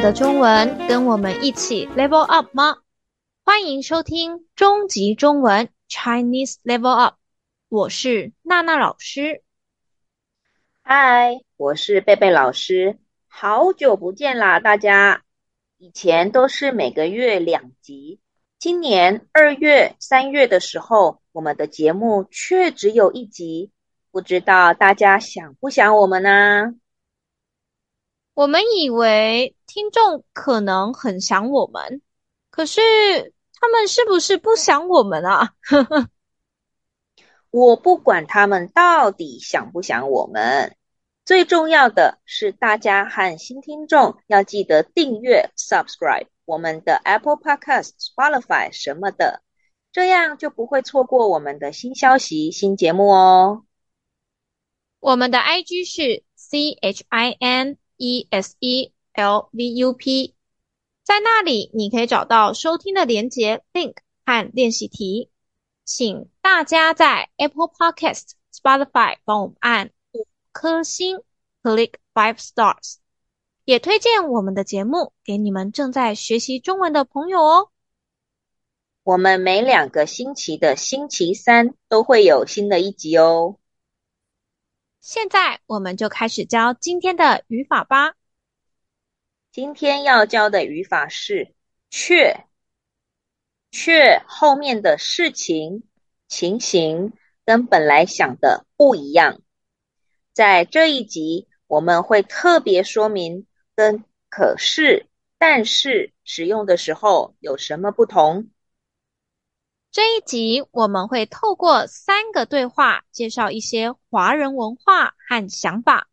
们的中文，跟我们一起 level up 吗？欢迎收听终极中文 Chinese Level Up，我是娜娜老师。嗨，我是贝贝老师，好久不见啦，大家！以前都是每个月两集，今年二月、三月的时候，我们的节目却只有一集，不知道大家想不想我们呢？我们以为听众可能很想我们，可是他们是不是不想我们啊？我不管他们到底想不想我们。最重要的是，大家和新听众要记得订阅、subscribe 我们的 Apple Podcast、Spotify 什么的，这样就不会错过我们的新消息、新节目哦。我们的 IG 是 C H I N E S E L V U P，在那里你可以找到收听的连接 link 和练习题，请大家在 Apple Podcast、Spotify 帮我们按五。颗星，click five stars，也推荐我们的节目给你们正在学习中文的朋友哦。我们每两个星期的星期三都会有新的一集哦。现在我们就开始教今天的语法吧。今天要教的语法是却，却后面的事情、情形跟本来想的不一样。在这一集，我们会特别说明跟可是、但是使用的时候有什么不同。这一集我们会透过三个对话，介绍一些华人文化和想法，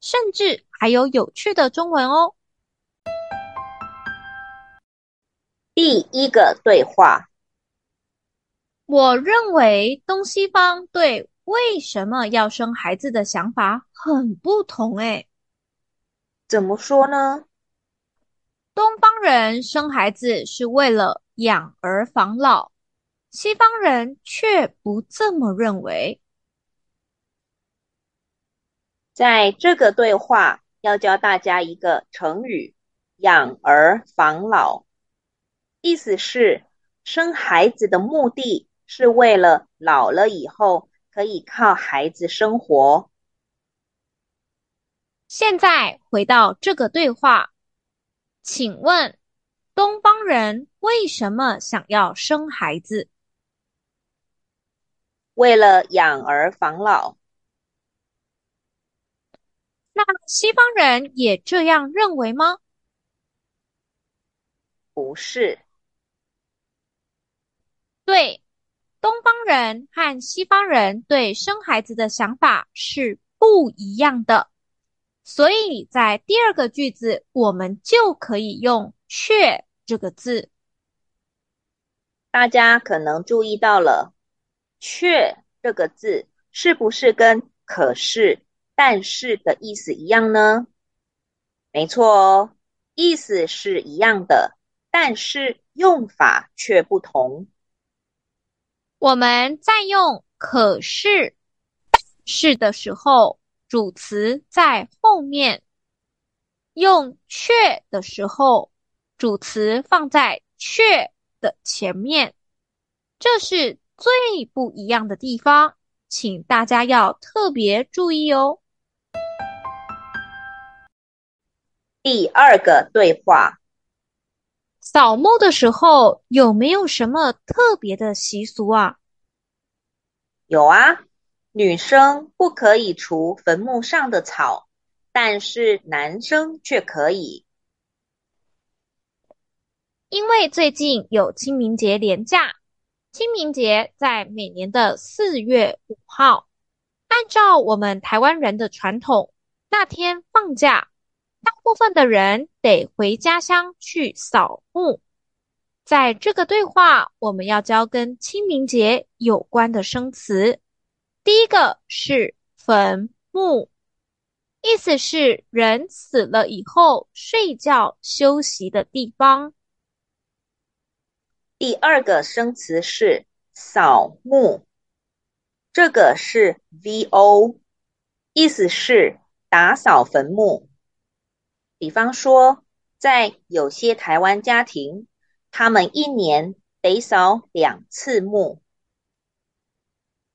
甚至还有有趣的中文哦。第一个对话，我认为东西方对。为什么要生孩子的想法很不同诶？怎么说呢？东方人生孩子是为了养儿防老，西方人却不这么认为。在这个对话要教大家一个成语“养儿防老”，意思是生孩子的目的是为了老了以后。可以靠孩子生活。现在回到这个对话，请问东方人为什么想要生孩子？为了养儿防老。那西方人也这样认为吗？不是。对。东方人和西方人对生孩子的想法是不一样的，所以在第二个句子，我们就可以用“却”这个字。大家可能注意到了，“却”这个字是不是跟“可是”“但是”的意思一样呢？没错哦，意思是一样的，但是用法却不同。我们在用“可是”“是”的时候，主词在后面；用“却”的时候，主词放在“却”的前面。这是最不一样的地方，请大家要特别注意哦。第二个对话。扫墓的时候有没有什么特别的习俗啊？有啊，女生不可以除坟墓上的草，但是男生却可以。因为最近有清明节连假，清明节在每年的四月五号，按照我们台湾人的传统，那天放假。大部分的人得回家乡去扫墓。在这个对话，我们要教跟清明节有关的生词。第一个是坟墓，意思是人死了以后睡觉休息的地方。第二个生词是扫墓，这个是 VO，意思是打扫坟墓。比方说，在有些台湾家庭，他们一年得扫两次墓。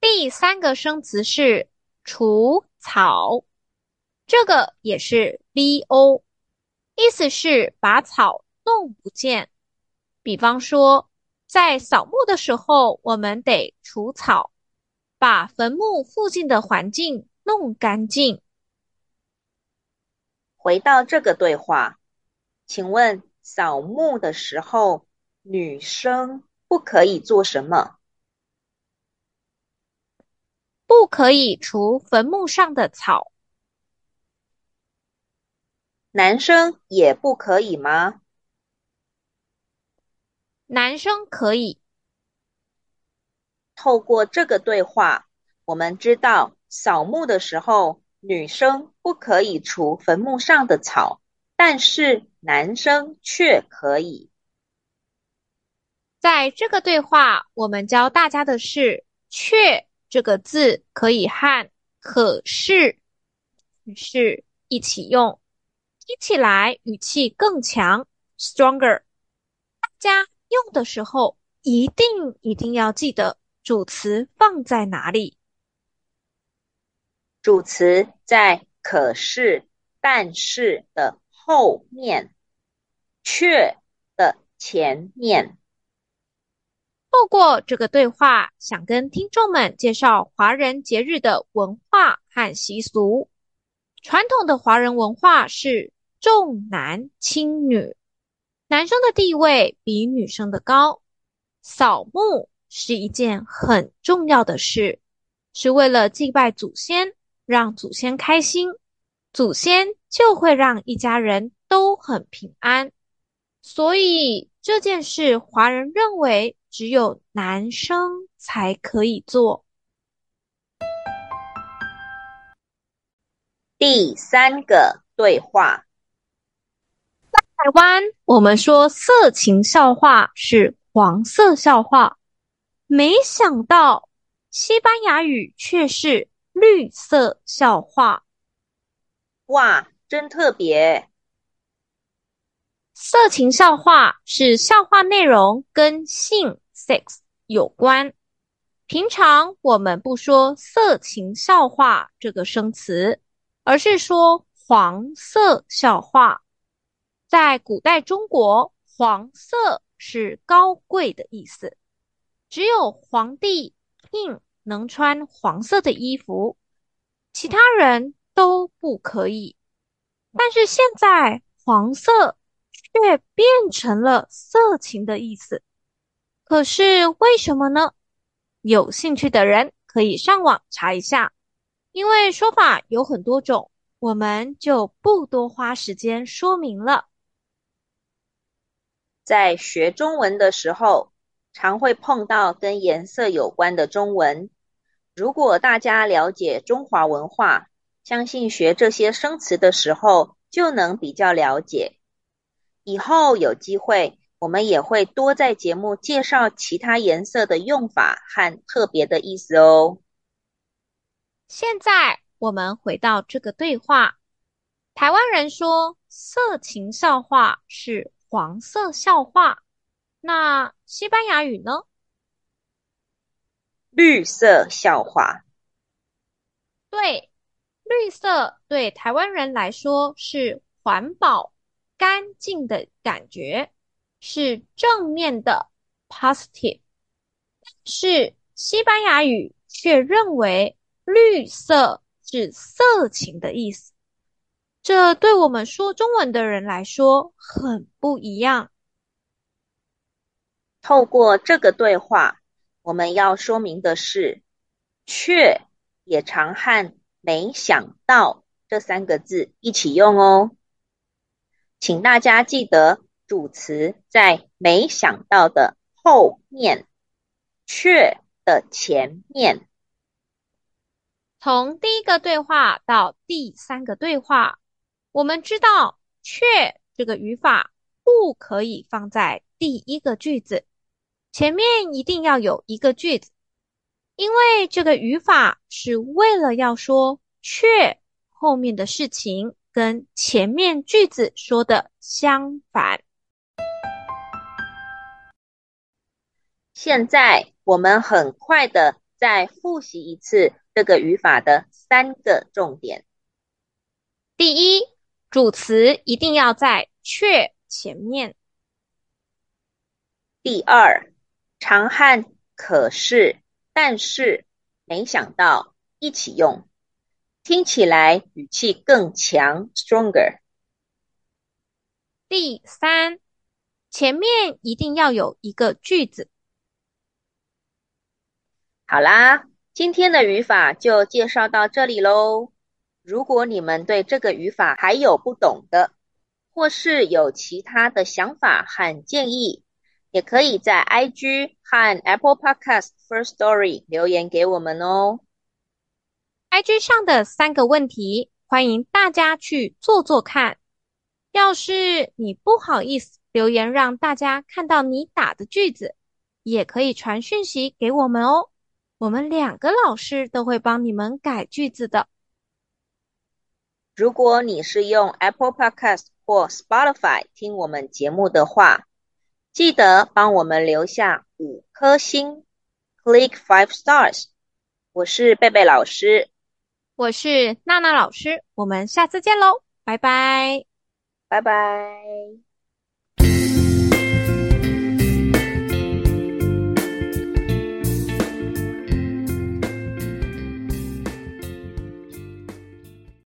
第三个生词是除草，这个也是 VO，意思是把草弄不见。比方说，在扫墓的时候，我们得除草，把坟墓附近的环境弄干净。回到这个对话，请问扫墓的时候，女生不可以做什么？不可以除坟墓上的草。男生也不可以吗？男生可以。透过这个对话，我们知道扫墓的时候，女生不可以除坟墓上的草，但是男生却可以。在这个对话，我们教大家的是“却”。这个字可以和“可是”是一起用，听起来语气更强，stronger。大家用的时候一定一定要记得主词放在哪里。主词在“可是”“但是”的后面，“却”的前面。透过这个对话，想跟听众们介绍华人节日的文化和习俗。传统的华人文化是重男轻女，男生的地位比女生的高。扫墓是一件很重要的事，是为了祭拜祖先，让祖先开心，祖先就会让一家人都很平安。所以这件事，华人认为。只有男生才可以做。第三个对话，台湾，我们说色情笑话是黄色笑话，没想到西班牙语却是绿色笑话。哇，真特别！色情笑话是笑话内容跟性。sex 有关，平常我们不说色情笑话这个生词，而是说黄色笑话。在古代中国，黄色是高贵的意思，只有皇帝 in 能穿黄色的衣服，其他人都不可以。但是现在黄色却变成了色情的意思。可是为什么呢？有兴趣的人可以上网查一下，因为说法有很多种，我们就不多花时间说明了。在学中文的时候，常会碰到跟颜色有关的中文。如果大家了解中华文化，相信学这些生词的时候就能比较了解。以后有机会。我们也会多在节目介绍其他颜色的用法和特别的意思哦。现在我们回到这个对话，台湾人说色情笑话是黄色笑话，那西班牙语呢？绿色笑话。对，绿色对台湾人来说是环保、干净的感觉。是正面的 positive，但是西班牙语却认为绿色是色情的意思，这对我们说中文的人来说很不一样。透过这个对话，我们要说明的是，却也常和没想到这三个字一起用哦，请大家记得。主词在没想到的后面，却的前面。从第一个对话到第三个对话，我们知道“却”这个语法不可以放在第一个句子，前面一定要有一个句子，因为这个语法是为了要说“却”后面的事情跟前面句子说的相反。现在我们很快的再复习一次这个语法的三个重点。第一，主词一定要在却前面。第二，常和可是、但是、没想到一起用。听起来语气更强，stronger。第三，前面一定要有一个句子。好啦，今天的语法就介绍到这里喽。如果你们对这个语法还有不懂的，或是有其他的想法和建议，也可以在 IG 和 Apple Podcast Firstory 留言给我们哦。IG 上的三个问题，欢迎大家去做做看。要是你不好意思留言让大家看到你打的句子，也可以传讯息给我们哦。我们两个老师都会帮你们改句子的。如果你是用 Apple Podcast 或 Spotify 听我们节目的话，记得帮我们留下五颗星，Click five stars。我是贝贝老师。我是娜娜老师，我们下次见喽，拜拜，拜拜。